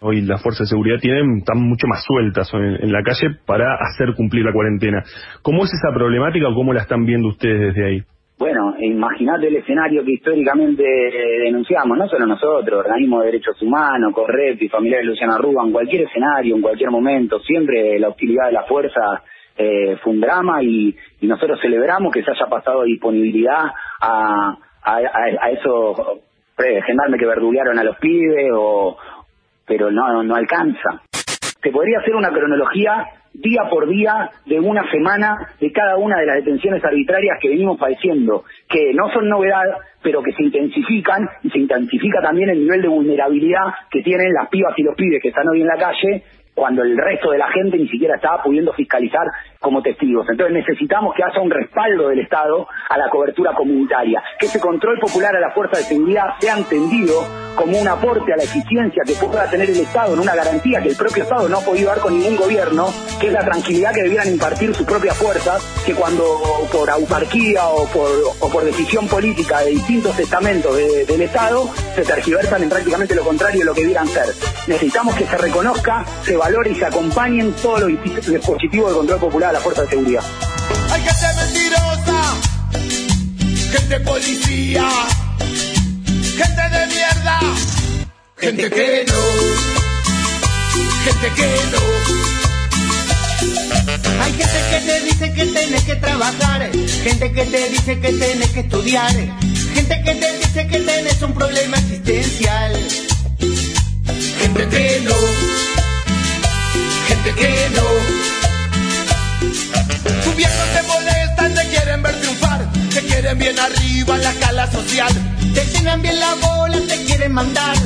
Hoy las fuerzas de seguridad tienen, están mucho más sueltas en, la calle para hacer cumplir la cuarentena. ¿Cómo es esa problemática o cómo la están viendo ustedes desde ahí? Bueno, imagínate el escenario que históricamente denunciamos, no solo nosotros, organismos de derechos humanos, Correpi, familiares de Luciana Rubio, en cualquier escenario, en cualquier momento, siempre la hostilidad de la fuerza eh, fue un drama y, nosotros celebramos que se haya pasado disponibilidad a, a, a, a esos gendarmes que verdulearon a los pibes o, pero no, no alcanza. Te podría hacer una cronología día por día de una semana de cada una de las detenciones arbitrarias que venimos padeciendo, que no son novedad, pero que se intensifican y se intensifica también el nivel de vulnerabilidad que tienen las pibas y los pibes que están hoy en la calle cuando el resto de la gente ni siquiera estaba pudiendo fiscalizar como testigos. Entonces necesitamos que haya un respaldo del Estado a la cobertura comunitaria, que ese control popular a la fuerza de seguridad sea entendido como un aporte a la eficiencia que pueda tener el Estado en una garantía que el propio Estado no ha podido dar con ningún gobierno, que es la tranquilidad que debieran impartir sus propias fuerzas, que cuando por autarquía o por, o por decisión política de distintos estamentos del Estado se tergiversan en prácticamente lo contrario de lo que debieran ser. Necesitamos que se reconozca, se valore y se acompañen todos los dispositivos de control popular a la fuerza de seguridad. Hay gente mentirosa, gente policía, gente de mierda, gente que no, gente que no. Hay gente que te dice que tienes que trabajar, gente que te dice que tienes que estudiar, gente que te dice que tienes un problema existencial. Gente que no, gente que no. Tus viejos te molestan, te quieren ver triunfar, te quieren bien arriba en la escala social. Te llenan bien la bola, te quieren mandar,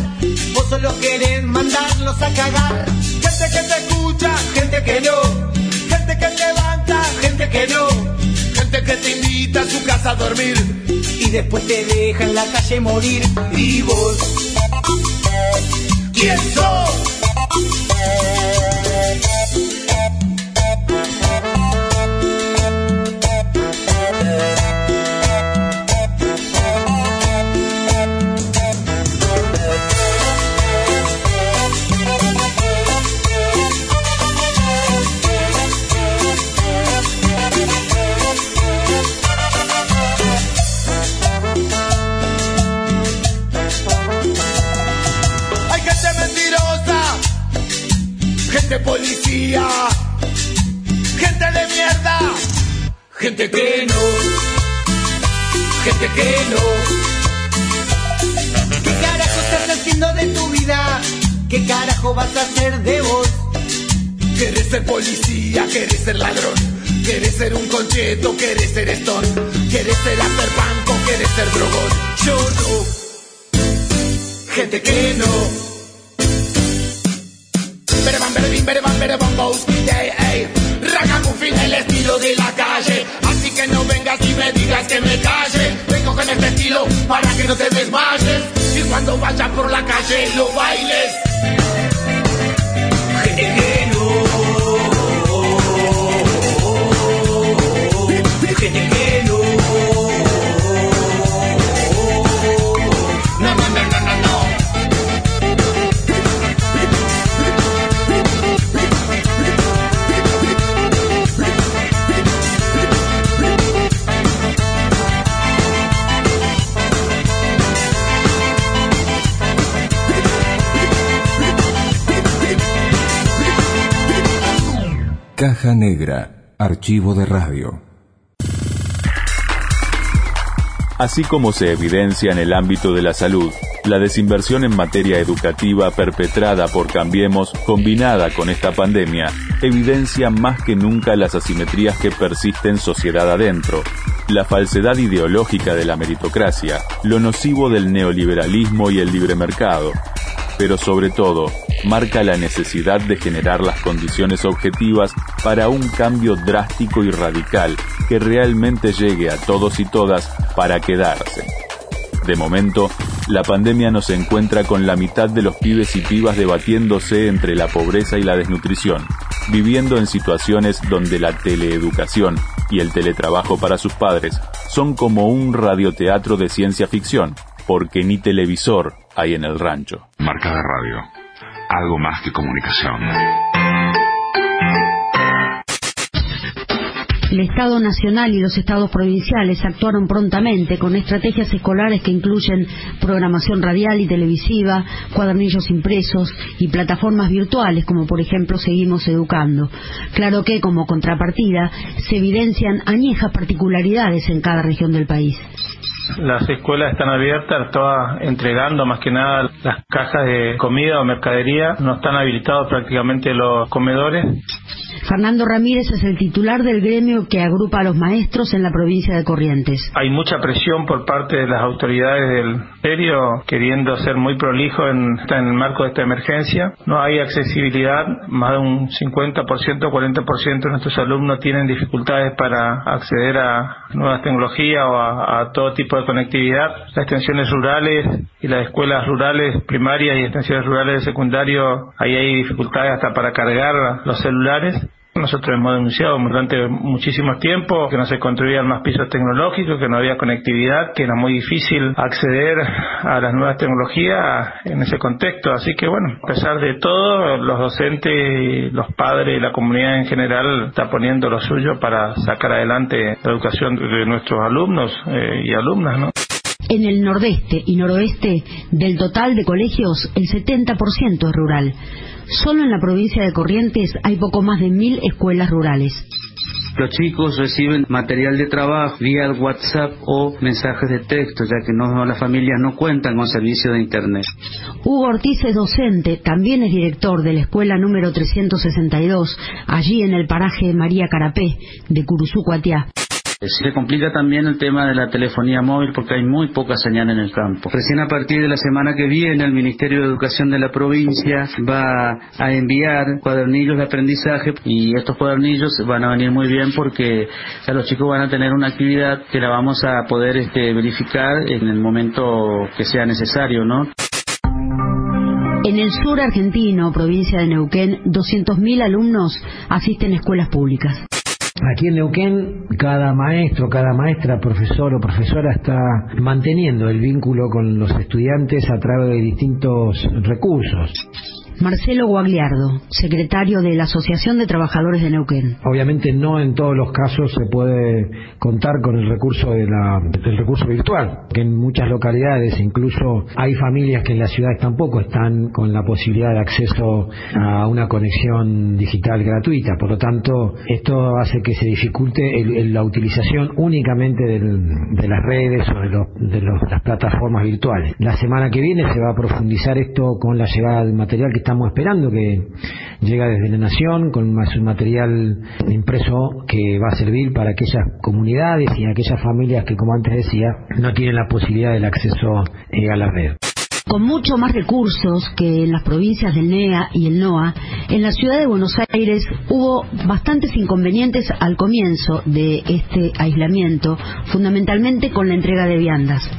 vos solo querés mandarlos a cagar. Gente que te escucha, gente que no gente que te banca, gente que no, gente que te invita a su casa a dormir y después te deja en la calle morir. ¿Y vos? ¿Quién sos? Música gente policía, gente de mierda, gente que no, gente que no. ¿Qué carajo estás haciendo de tu vida? ¿Qué carajo vas a hacer de vos? ¿Querés ser policía? ¿Querés ser ladrón? ¿Querés ser un concheto? ¿Querés ser stone? ¿Querés ser hacer banco? ¿Querés ser drogón? Yo no. Gente que no bere bam, bere bim, bere bam, bere el estilo de la calle. Así que no vengas y me digas que me calle. Vengo con este estilo para que no te desmayes. Y cuando vayas por la calle lo bailes. Caja Negra, Archivo de Radio. Así como se evidencia en el ámbito de la salud, la desinversión en materia educativa perpetrada por Cambiemos, combinada con esta pandemia, evidencia más que nunca las asimetrías que persisten sociedad adentro, la falsedad ideológica de la meritocracia, lo nocivo del neoliberalismo y el libre mercado, pero sobre todo, marca la necesidad de generar las condiciones objetivas para un cambio drástico y radical que realmente llegue a todos y todas para quedarse. De momento, la pandemia nos encuentra con la mitad de los pibes y pibas debatiéndose entre la pobreza y la desnutrición, viviendo en situaciones donde la teleeducación y el teletrabajo para sus padres son como un radioteatro de ciencia ficción, porque ni televisor hay en el rancho. Marca de radio. Algo más que comunicación. El Estado Nacional y los Estados provinciales actuaron prontamente con estrategias escolares que incluyen programación radial y televisiva, cuadernillos impresos y plataformas virtuales como por ejemplo Seguimos Educando. Claro que como contrapartida se evidencian añejas particularidades en cada región del país. Las escuelas están abiertas, todas entregando más que nada las cajas de comida o mercadería. No están habilitados prácticamente los comedores. Fernando Ramírez es el titular del gremio que agrupa a los maestros en la provincia de Corrientes. Hay mucha presión por parte de las autoridades del ministerio queriendo ser muy prolijo en, el marco de esta emergencia. No hay accesibilidad, más de un 50%, 40% de nuestros alumnos tienen dificultades para acceder a nuevas tecnologías o a, todo tipo de conectividad. Las extensiones rurales y las escuelas rurales primarias y extensiones rurales de secundario, ahí hay dificultades hasta para cargar los celulares. Nosotros hemos denunciado durante muchísimo tiempo que no se construían más pisos tecnológicos, que no había conectividad, que era muy difícil acceder a las nuevas tecnologías en ese contexto. Así que bueno, a pesar de todo, los docentes, los padres y la comunidad en general está poniendo lo suyo para sacar adelante la educación de nuestros alumnos eh, y alumnas, ¿no? En el nordeste y noroeste del total de colegios, el 70% es rural. Solo en la provincia de Corrientes hay poco más de mil escuelas rurales. Los chicos reciben material de trabajo vía WhatsApp o mensajes de texto, ya que no, las familias no cuentan con servicio de Internet. Hugo Ortiz es docente, también es director de la escuela número 362, allí en el paraje María Carapé, de Curuzú, Cuatiá. Se complica también el tema de la telefonía móvil porque hay muy poca señal en el campo. Recién a partir de la semana que viene el Ministerio de Educación de la provincia va a enviar cuadernillos de aprendizaje y estos cuadernillos van a venir muy bien porque ya los chicos van a tener una actividad que la vamos a poder este, verificar en el momento que sea necesario, ¿no? En el sur argentino, provincia de Neuquén, 200.000 alumnos asisten a escuelas públicas. Aquí en Neuquén, cada maestro, cada maestra, profesor o profesora está manteniendo el vínculo con los estudiantes a través de distintos recursos. Marcelo Guagliardo, secretario de la Asociación de Trabajadores de Neuquén. Obviamente no en todos los casos se puede contar con el recurso de la, del recurso virtual, que en muchas localidades incluso hay familias que en las ciudades tampoco están con la posibilidad de acceso a una conexión digital gratuita. Por lo tanto, esto hace que se dificulte la utilización únicamente de las redes o de, de las plataformas virtuales. La semana que viene se va a profundizar esto con la llegada del material que estamos esperando que llega desde la Nación con más un material impreso que va a servir para aquellas comunidades y aquellas familias que, como antes decía, no tienen la posibilidad del acceso eh, a la red. Con mucho más recursos que en las provincias del NEA y el NOA, en la ciudad de Buenos Aires hubo bastantes inconvenientes al comienzo de este aislamiento, fundamentalmente con la entrega de viandas.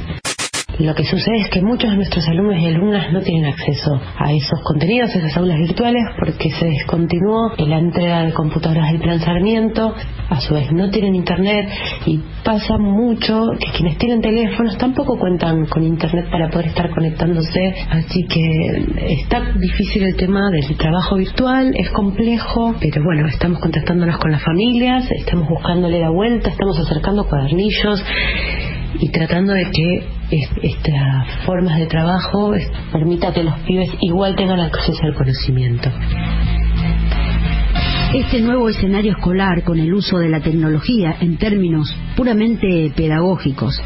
Lo que sucede es que muchos de nuestros alumnos y alumnas no tienen acceso a esos contenidos, a esas aulas virtuales, porque se descontinuó la entrega de computadoras del plan Sarmiento, a su vez no tienen internet y pasa mucho que quienes tienen teléfonos tampoco cuentan con internet para poder estar conectándose, así que está difícil el tema del trabajo virtual, es complejo, pero bueno, estamos contactándonos con las familias, estamos buscándole la vuelta, estamos acercando cuadernillos y tratando de que estas formas de trabajo permita que los pibes igual tengan acceso al conocimiento. Este nuevo escenario escolar con el uso de la tecnología en términos puramente pedagógicos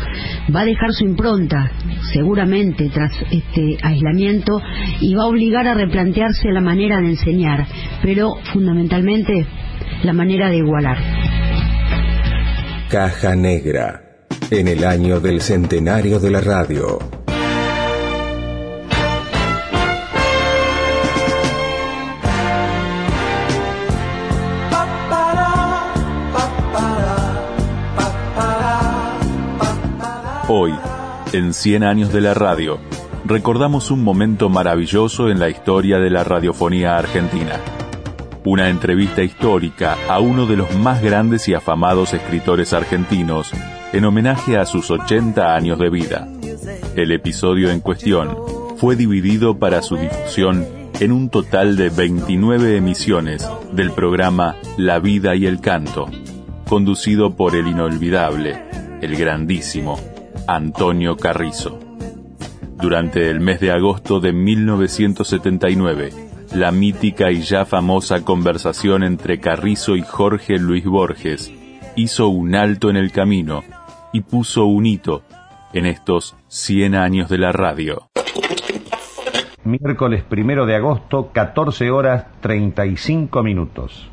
va a dejar su impronta seguramente tras este aislamiento y va a obligar a replantearse la manera de enseñar, pero fundamentalmente la manera de igualar. Caja Negra en el año del centenario de la radio. Hoy, en 100 años de la radio, recordamos un momento maravilloso en la historia de la radiofonía argentina. Una entrevista histórica a uno de los más grandes y afamados escritores argentinos, en homenaje a sus 80 años de vida. El episodio en cuestión fue dividido para su difusión en un total de 29 emisiones del programa La vida y el canto, conducido por el inolvidable, el grandísimo Antonio Carrizo. Durante el mes de agosto de 1979, la mítica y ya famosa conversación entre Carrizo y Jorge Luis Borges hizo un alto en el camino y puso un hito en estos 100 años de la radio. Miércoles primero de agosto, 14 horas 35 minutos.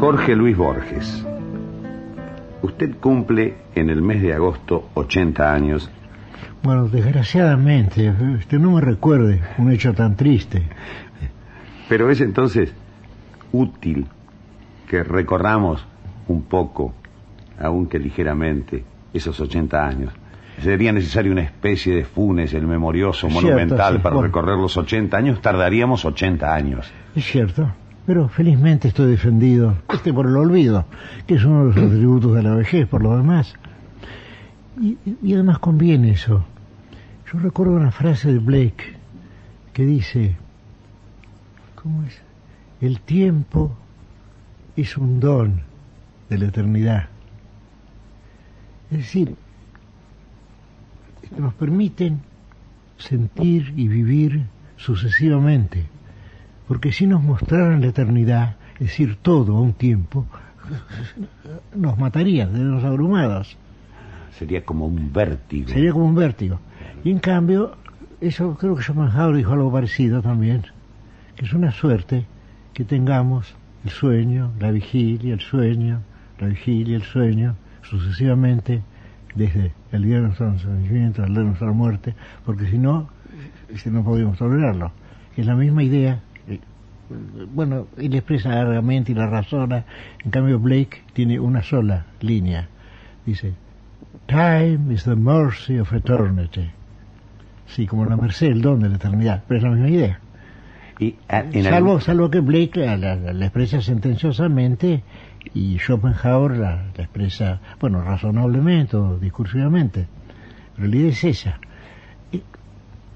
Jorge Luis Borges Usted cumple en el mes de agosto 80 años. Bueno, desgraciadamente, usted no me recuerde un hecho tan triste. Pero es entonces útil que recorramos un poco, aunque ligeramente, esos 80 años. Sería necesario una especie de funes, el memorioso, monumental, sí. para Bueno. recorrer los 80 años. Tardaríamos 80 años. Es cierto, pero felizmente estoy defendido este por el olvido, que es uno de los atributos de la vejez, por lo demás. Y, y además conviene eso. Yo recuerdo una frase de Blake que dice, ¿cómo es? El tiempo es un don de la eternidad. Es decir, nos permiten sentir y vivir sucesivamente. Porque si nos mostraran la eternidad, es decir, todo a un tiempo, nos mataría, nos abrumados. Sería como un vértigo. Sería como un vértigo. Y en cambio, eso creo que Schopenhauer dijo algo parecido también, que es una suerte que tengamos el sueño, la vigilia, el sueño, la vigilia, el sueño, sucesivamente, desde el día de nuestro nacimiento al día de nuestra muerte, porque si no, este, no podemos tolerarlo. Es la misma idea. Eh, Bueno, él expresa largamente y la razona, en cambio Blake tiene una sola línea. Dice, Time is the mercy of eternity. Sí, como la merced, el don de la eternidad, pero es la misma idea. Y, ah, salvo, algún- salvo que Blake la, la- la expresa sentenciosamente y Schopenhauer la, la expresa, bueno, razonablemente o discursivamente. En realidad es esa. Y-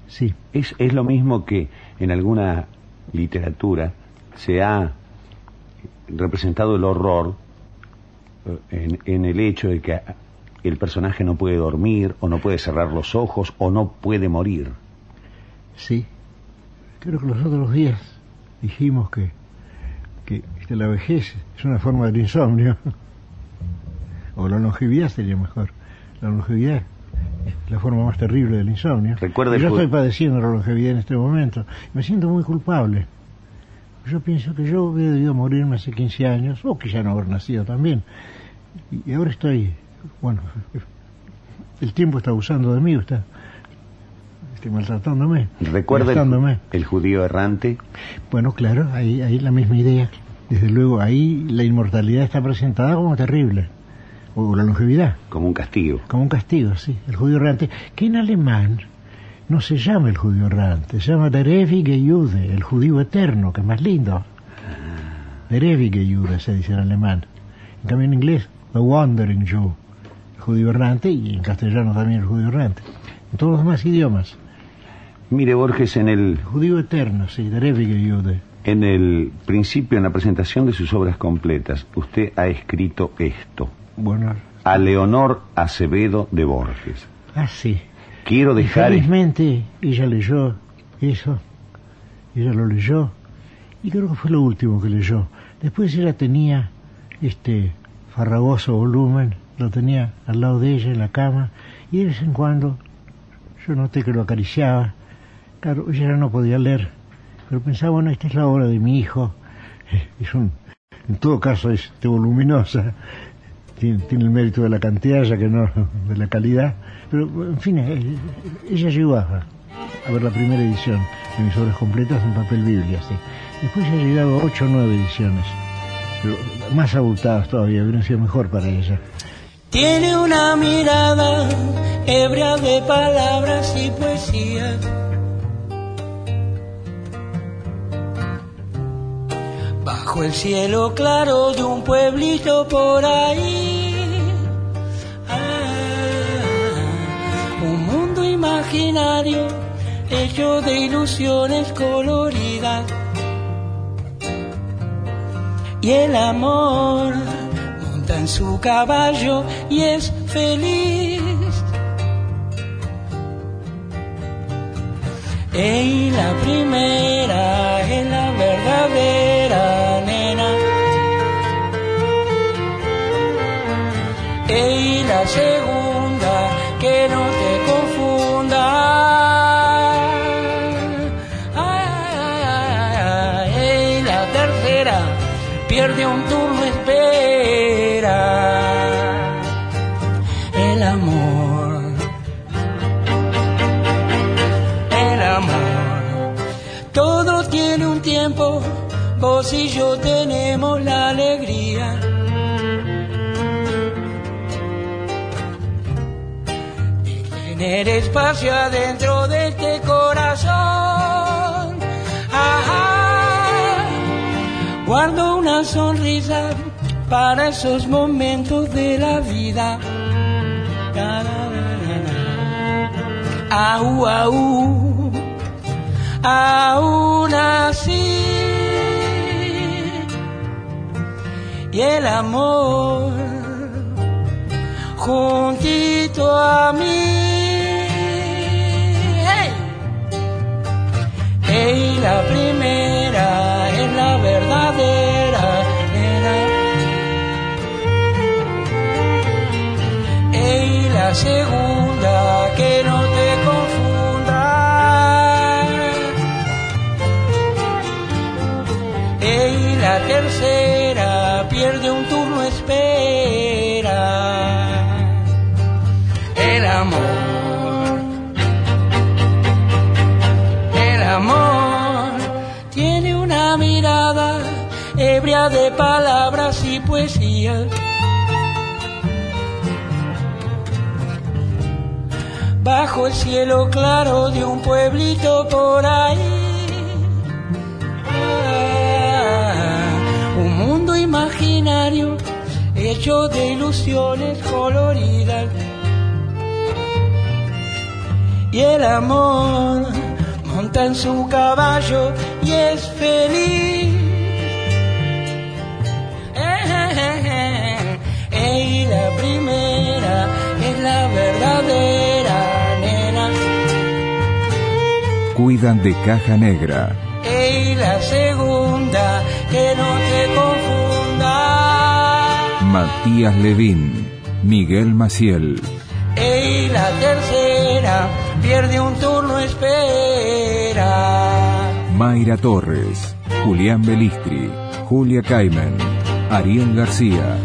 sí. Es, es lo mismo que en alguna literatura se ha representado el horror eh, en, en el hecho de que el personaje no puede dormir o no puede cerrar los ojos o no puede morir. Sí. Creo que los otros días dijimos que, que la vejez es una forma del insomnio. o la longevidad sería mejor. La longevidad la forma más terrible del insomnio. Recuerde Y yo estoy padeciendo la longevidad en este momento. Me siento muy culpable. Yo pienso que yo hubiera debido morirme hace 15 años, o quizá no haber nacido también. Y ahora estoy, bueno, el tiempo está abusando de mí, está, está maltratándome. Recuerda el, el judío errante. Bueno, claro, ahí, ahí la misma idea. Desde luego, ahí la inmortalidad está presentada como terrible. O la longevidad. Como un castigo. Como un castigo, sí. El judío errante. Que en alemán no se llama el judío errante, se llama der ewige Jude, el judío eterno, que es más lindo. Der ewige Jude se dice en alemán. En cambio en inglés, the wandering Jew, el judío errante, y en castellano también el judío errante. En todos los demás idiomas. Mire Borges en el Judío eterno, sí, der ewige Jude. en el principio en la presentación de sus obras completas usted ha escrito esto. A Leonor Acevedo de Borges. ah, sí. Quiero dejar felizmente ella leyó eso, ella lo leyó, y creo que fue lo último que leyó. Después ella tenía este farragoso volumen, lo tenía al lado de ella en la cama, y de vez en cuando yo noté que lo acariciaba. Claro, ella ya no podía leer, pero pensaba, bueno, esta es la obra de mi hijo, es un, en todo caso es este, voluminosa, tiene, tiene el mérito de la cantidad ya que no de la calidad, pero en fin, eh, ella llegó a, ver la primera edición de mis obras completas en papel biblia, sí. Después ha llegado a ocho o nueve ediciones, pero más abultadas todavía, hubiera sido mejor para ella. Tiene una mirada ebria de palabras y poesía. Bajo el cielo claro de un pueblito por ahí. Ah, un mundo imaginario hecho de ilusiones coloridas. Y el amor monta en su caballo y es feliz. Y la primera es la verdadera Y la segunda que no te confunda. Ay. Y la tercera pierde un turno tener espacio adentro de este corazón. Guardo una sonrisa para esos momentos de la vida. Au, au, aún así. Y el amor juntito a mí. Hey, la primera es la verdadera. Ey, la segunda, que no te confundas. Ey, la tercera, de palabras y poesía. bajo el cielo claro de un pueblito por ahí. Ah, un mundo imaginario hecho de ilusiones coloridas. Y el amor monta en su caballo y es feliz. Cuidan de Caja Negra. Y la segunda, que no te confunda. Matías Levín. Miguel Maciel. Y la tercera, pierde un turno, espera. Mayra Torres. Julián Belistri. Julia Caimen. Ariel García.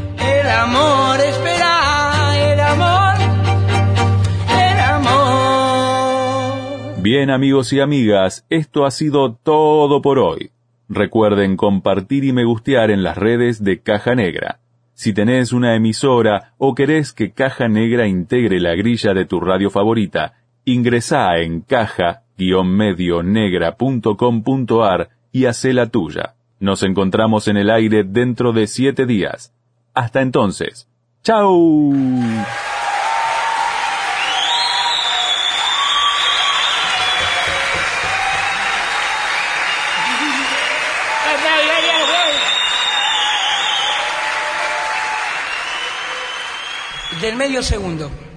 Bien amigos y amigas, esto ha sido todo por hoy. Recuerden compartir y me gustear en las redes de Caja Negra. Si tenés una emisora o querés que Caja Negra integre la grilla de tu radio favorita, ingresá en caja-medionegra.com.ar y hacé la tuya. Nos encontramos en el aire dentro de siete días. Hasta entonces. ¡Chao! Del medio segundo.